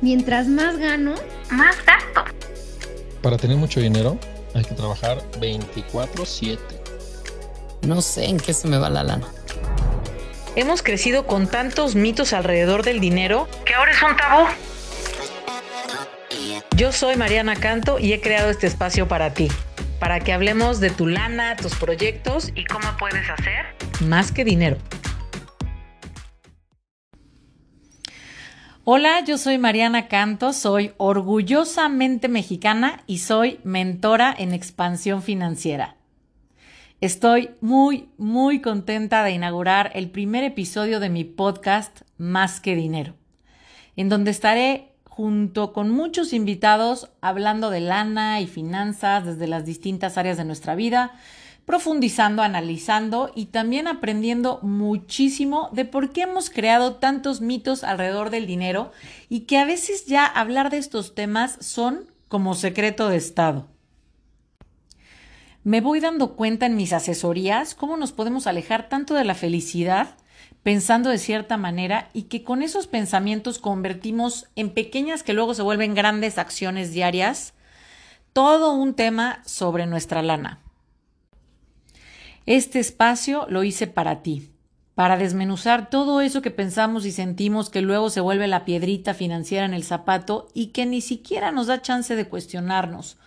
Mientras más gano, más gasto. Para tener mucho dinero hay que trabajar 24/7. No sé en qué se me va la lana. Hemos crecido con tantos mitos alrededor del dinero que ahora es un tabú. Yo soy Mariana Canto y he creado este espacio para ti, para que hablemos de tu lana, tus proyectos y cómo puedes hacer más que dinero. Hola, yo soy Mariana Canto, soy orgullosamente mexicana y soy mentora en expansión financiera. Estoy muy, muy contenta de inaugurar el primer episodio de mi podcast Más que Dinero, en donde estaré junto con muchos invitados hablando de lana y finanzas desde las distintas áreas de nuestra vida, profundizando, analizando y también aprendiendo muchísimo de por qué hemos creado tantos mitos alrededor del dinero y que a veces ya hablar de estos temas son como secreto de Estado. Me voy dando cuenta en mis asesorías cómo nos podemos alejar tanto de la felicidad pensando de cierta manera y que con esos pensamientos convertimos en pequeñas que luego se vuelven grandes acciones diarias todo un tema sobre nuestra lana. Este espacio lo hice para ti, para desmenuzar todo eso que pensamos y sentimos que luego se vuelve la piedrita financiera en el zapato y que ni siquiera nos da chance de cuestionarnos.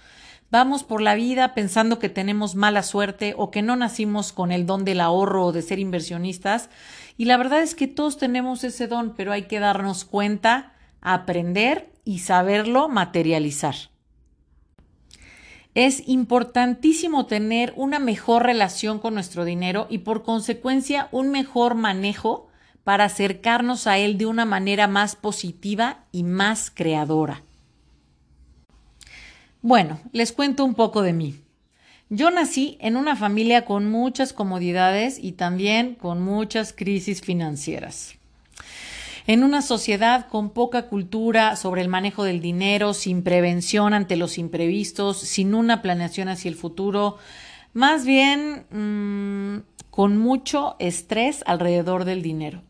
Vamos por la vida pensando que tenemos mala suerte o que no nacimos con el don del ahorro o de ser inversionistas. Y la verdad es que todos tenemos ese don, pero hay que darnos cuenta, aprender y saberlo materializar. Es importantísimo tener una mejor relación con nuestro dinero y por consecuencia un mejor manejo para acercarnos a él de una manera más positiva y más creadora. Bueno, les cuento un poco de mí. Yo nací en una familia con muchas comodidades y también con muchas crisis financieras en una sociedad con poca cultura sobre el manejo del dinero, sin prevención ante los imprevistos, sin una planeación hacia el futuro, más bien mmm, con mucho estrés alrededor del dinero.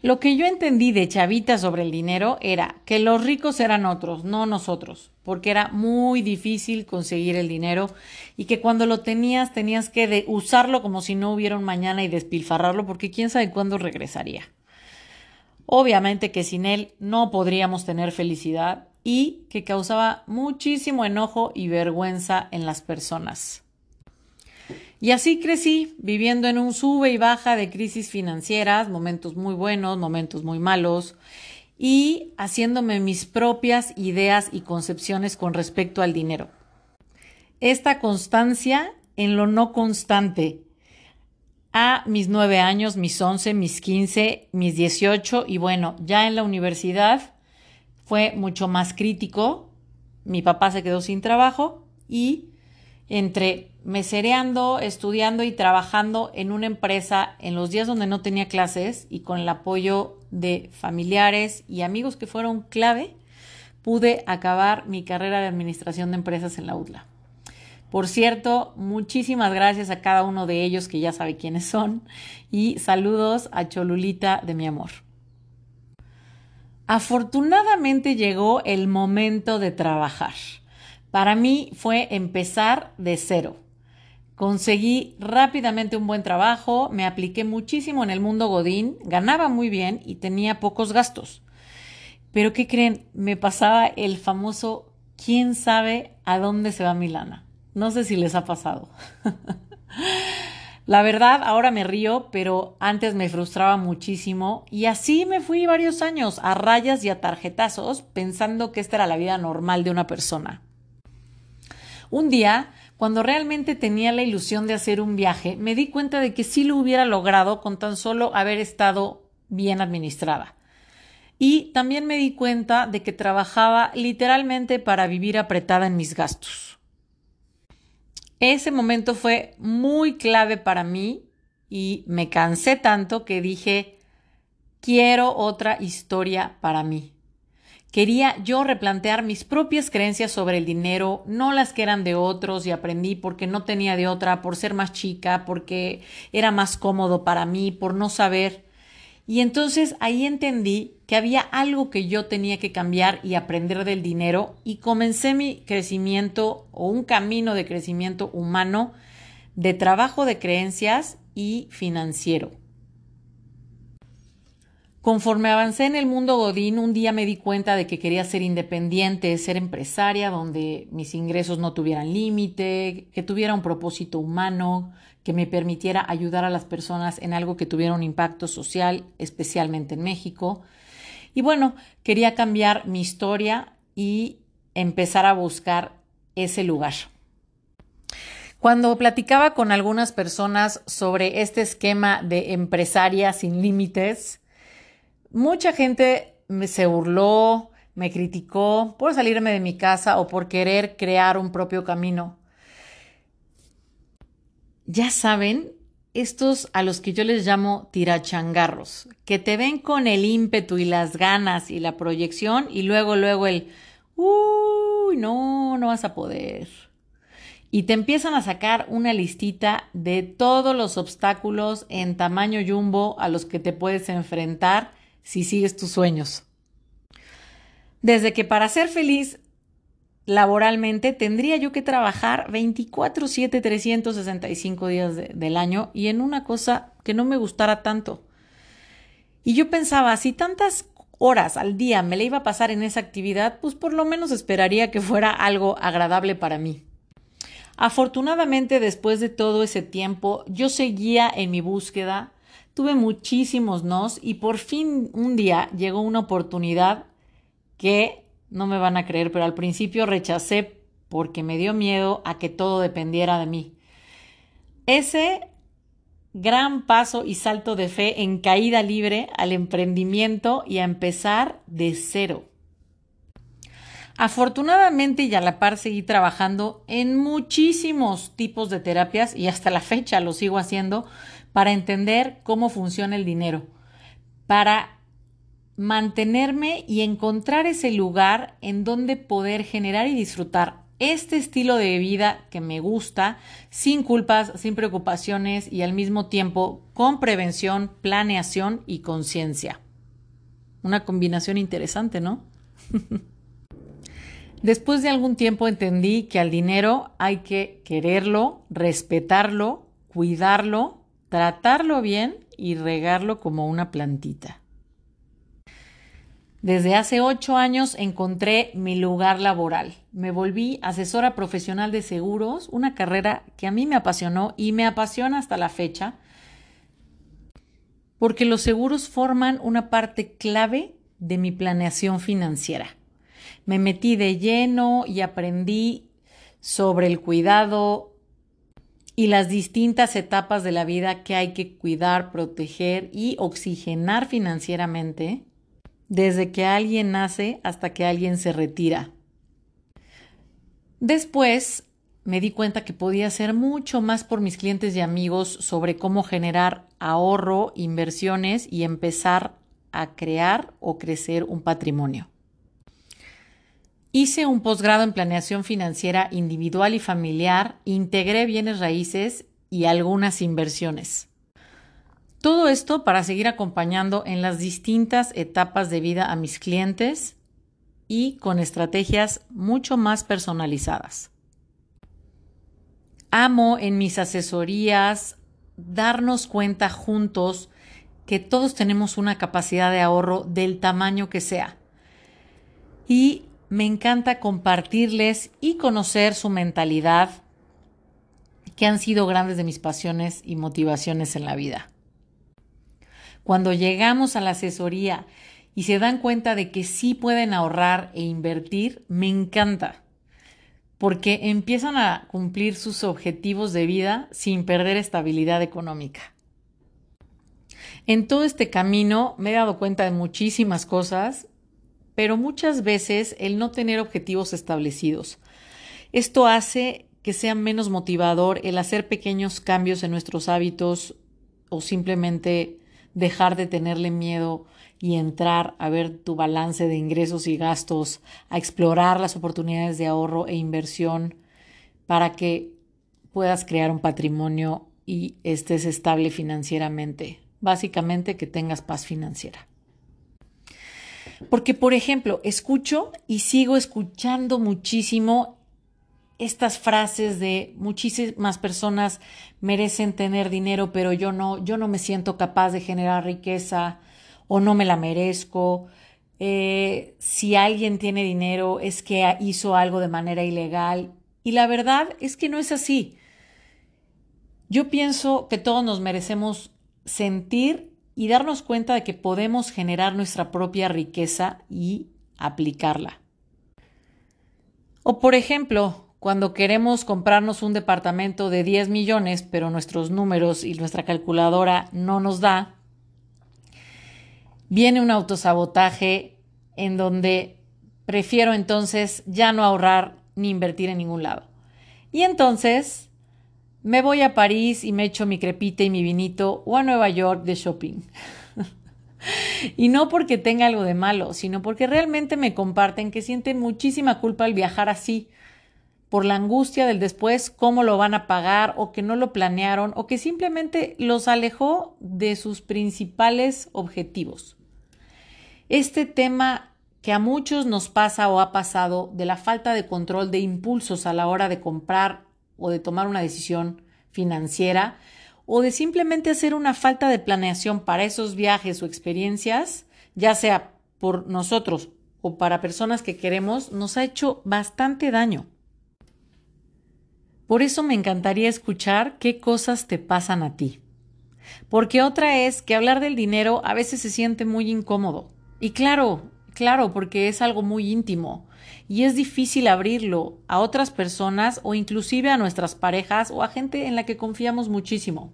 Lo que yo entendí de chavita sobre el dinero era que los ricos eran otros, no nosotros, porque era muy difícil conseguir el dinero y que cuando lo tenías tenías que usarlo como si no hubiera un mañana y despilfarrarlo porque quién sabe cuándo regresaría. Obviamente que sin él no podríamos tener felicidad y que causaba muchísimo enojo y vergüenza en las personas. Y así crecí, viviendo en un sube y baja de crisis financieras, momentos muy buenos, momentos muy malos, y haciéndome mis propias ideas y concepciones con respecto al dinero. Esta constancia en lo no constante, mis nueve años, mis once, mis quince, mis dieciocho y bueno, ya en la universidad fue mucho más crítico. Mi papá se quedó sin trabajo y entre mesereando, estudiando y trabajando en una empresa en los días donde no tenía clases y con el apoyo de familiares y amigos que fueron clave, pude acabar mi carrera de administración de empresas en la UDLA. Por cierto, muchísimas gracias a cada uno de ellos que ya sabe quiénes son y saludos a Cholulita de mi amor. Afortunadamente llegó el momento de trabajar. Para mí fue empezar de cero. Conseguí rápidamente un buen trabajo, me apliqué muchísimo en el mundo Godín, ganaba muy bien y tenía pocos gastos. Pero ¿qué creen? Me pasaba el famoso ¿quién sabe a dónde se va mi lana? No sé si les ha pasado. La verdad, ahora me río, pero antes me frustraba muchísimo y así me fui varios años a rayas y a tarjetazos pensando que esta era la vida normal de una persona. Un día, cuando realmente tenía la ilusión de hacer un viaje, me di cuenta de que sí lo hubiera logrado con tan solo haber estado bien administrada. Y también me di cuenta de que trabajaba literalmente para vivir apretada en mis gastos. Ese momento fue muy clave para mí y me cansé tanto que dije, quiero otra historia para mí. Quería yo replantear mis propias creencias sobre el dinero, no las que eran de otros y aprendí porque no tenía de otra, por ser más chica, porque era más cómodo para mí, por no saber. Y entonces ahí entendí que había algo que yo tenía que cambiar y aprender del dinero y comencé mi crecimiento o un camino de crecimiento humano de trabajo de creencias y financiero. Conforme avancé en el mundo Godín, un día me di cuenta de que quería ser independiente, ser empresaria, donde mis ingresos no tuvieran límite, que tuviera un propósito humano, que me permitiera ayudar a las personas en algo que tuviera un impacto social, especialmente en México. Y bueno, quería cambiar mi historia y empezar a buscar ese lugar. Cuando platicaba con algunas personas sobre este esquema de empresaria sin límites, mucha gente se burló, me criticó por salirme de mi casa o por querer crear un propio camino ya saben, estos a los que yo les llamo tirachangarros, que te ven con el ímpetu y las ganas y la proyección y luego, luego el, uy, no, no vas a poder. Y te empiezan a sacar una listita de todos los obstáculos en tamaño jumbo a los que te puedes enfrentar si sigues tus sueños. Desde que para ser feliz laboralmente, tendría yo que trabajar 24, 7, 365 días del año y en una cosa que no me gustara tanto. Y yo pensaba, si tantas horas al día me le iba a pasar en esa actividad, pues por lo menos esperaría que fuera algo agradable para mí. Afortunadamente, después de todo ese tiempo, yo seguía en mi búsqueda, tuve muchísimos nos y por fin un día llegó una oportunidad que no me van a creer, pero al principio rechacé porque me dio miedo a que todo dependiera de mí. Ese gran paso y salto de fe en caída libre al emprendimiento y a empezar de cero. Afortunadamente y a la par seguí trabajando en muchísimos tipos de terapias y hasta la fecha lo sigo haciendo para entender cómo funciona el dinero, para mantenerme y encontrar ese lugar en donde poder generar y disfrutar este estilo de vida que me gusta, sin culpas, sin preocupaciones y al mismo tiempo con prevención, planeación y conciencia. Una combinación interesante, ¿no? Después de algún tiempo entendí que al dinero hay que quererlo, respetarlo, cuidarlo, tratarlo bien y regarlo como una plantita. Desde hace ocho años encontré mi lugar laboral. Me volví asesora profesional de seguros, una carrera que a mí me apasionó y me apasiona hasta la fecha, porque los seguros forman una parte clave de mi planeación financiera. Me metí de lleno y aprendí sobre el cuidado y las distintas etapas de la vida que hay que cuidar, proteger y oxigenar financieramente desde que alguien nace hasta que alguien se retira. Después me di cuenta que podía hacer mucho más por mis clientes y amigos sobre cómo generar ahorro, inversiones y empezar a crear o crecer un patrimonio. Hice un posgrado en planeación financiera individual y familiar, integré bienes raíces y algunas inversiones. Todo esto para seguir acompañando en las distintas etapas de vida a mis clientes y con estrategias mucho más personalizadas. Amo en mis asesorías darnos cuenta juntos que todos tenemos una capacidad de ahorro del tamaño que sea. Y me encanta compartirles y conocer su mentalidad, que han sido grandes de mis pasiones y motivaciones en la vida. Cuando llegamos a la asesoría y se dan cuenta de que sí pueden ahorrar e invertir, me encanta, porque empiezan a cumplir sus objetivos de vida sin perder estabilidad económica. En todo este camino me he dado cuenta de muchísimas cosas, pero muchas veces el no tener objetivos establecidos. Esto hace que sea menos motivador el hacer pequeños cambios en nuestros hábitos o simplemente dejar de tenerle miedo y entrar a ver tu balance de ingresos y gastos, a explorar las oportunidades de ahorro e inversión para que puedas crear un patrimonio y estés estable financieramente. Básicamente que tengas paz financiera. Porque, por ejemplo, escucho y sigo escuchando muchísimo estas frases de muchísimas personas merecen tener dinero, pero yo no, yo no me siento capaz de generar riqueza o no me la merezco. Eh, si alguien tiene dinero es que hizo algo de manera ilegal. Y la verdad es que no es así. Yo pienso que todos nos merecemos sentir y darnos cuenta de que podemos generar nuestra propia riqueza y aplicarla. O por ejemplo, cuando queremos comprarnos un departamento de 10 millones, pero nuestros números y nuestra calculadora no nos da, viene un autosabotaje en donde prefiero entonces ya no ahorrar ni invertir en ningún lado. Y entonces me voy a París y me echo mi crepita y mi vinito o a Nueva York de shopping. y no porque tenga algo de malo, sino porque realmente me comparten que sienten muchísima culpa al viajar así, por la angustia del después, cómo lo van a pagar o que no lo planearon o que simplemente los alejó de sus principales objetivos. Este tema que a muchos nos pasa o ha pasado de la falta de control de impulsos a la hora de comprar o de tomar una decisión financiera o de simplemente hacer una falta de planeación para esos viajes o experiencias, ya sea por nosotros o para personas que queremos, nos ha hecho bastante daño. Por eso me encantaría escuchar qué cosas te pasan a ti. Porque otra es que hablar del dinero a veces se siente muy incómodo. Y claro, claro, porque es algo muy íntimo y es difícil abrirlo a otras personas o inclusive a nuestras parejas o a gente en la que confiamos muchísimo.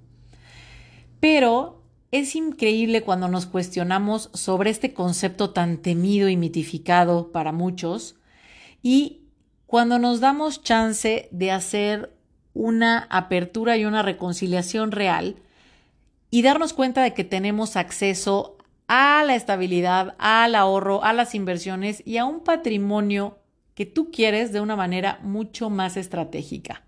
Pero es increíble cuando nos cuestionamos sobre este concepto tan temido y mitificado para muchos y cuando nos damos chance de hacer una apertura y una reconciliación real y darnos cuenta de que tenemos acceso a la estabilidad, al ahorro, a las inversiones y a un patrimonio que tú quieres de una manera mucho más estratégica.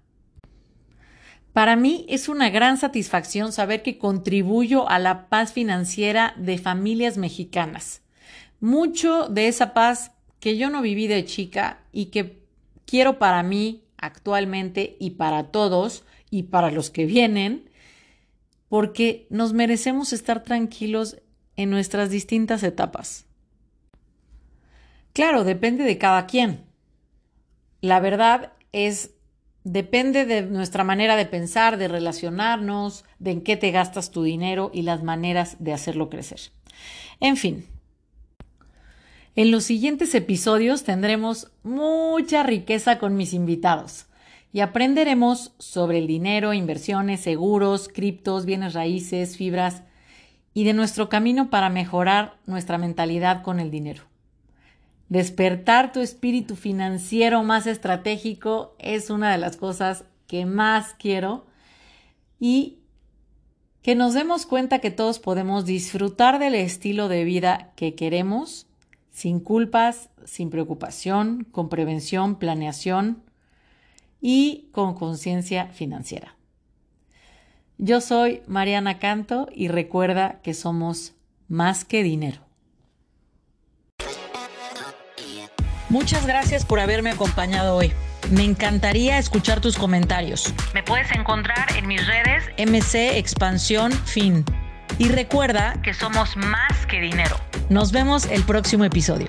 Para mí es una gran satisfacción saber que contribuyo a la paz financiera de familias mexicanas. Mucho de esa paz que yo no viví de chica y que quiero para mí actualmente y para todos y para los que vienen, porque nos merecemos estar tranquilos en nuestras distintas etapas. Claro, depende de cada quien. La verdad es, depende de nuestra manera de pensar, de relacionarnos, de en qué te gastas tu dinero y las maneras de hacerlo crecer. En fin, en los siguientes episodios tendremos mucha riqueza con mis invitados y aprenderemos sobre el dinero, inversiones, seguros, criptos, bienes raíces, fibras y de nuestro camino para mejorar nuestra mentalidad con el dinero. Despertar tu espíritu financiero más estratégico es una de las cosas que más quiero y que nos demos cuenta que todos podemos disfrutar del estilo de vida que queremos sin culpas, sin preocupación, con prevención, planeación y con conciencia financiera. Yo soy Mariana Canto y recuerda que somos más que dinero. Muchas gracias por haberme acompañado hoy. Me encantaría escuchar tus comentarios. Me puedes encontrar en mis redes MC Expansión Fin. Y recuerda que somos más que dinero. Nos vemos el próximo episodio.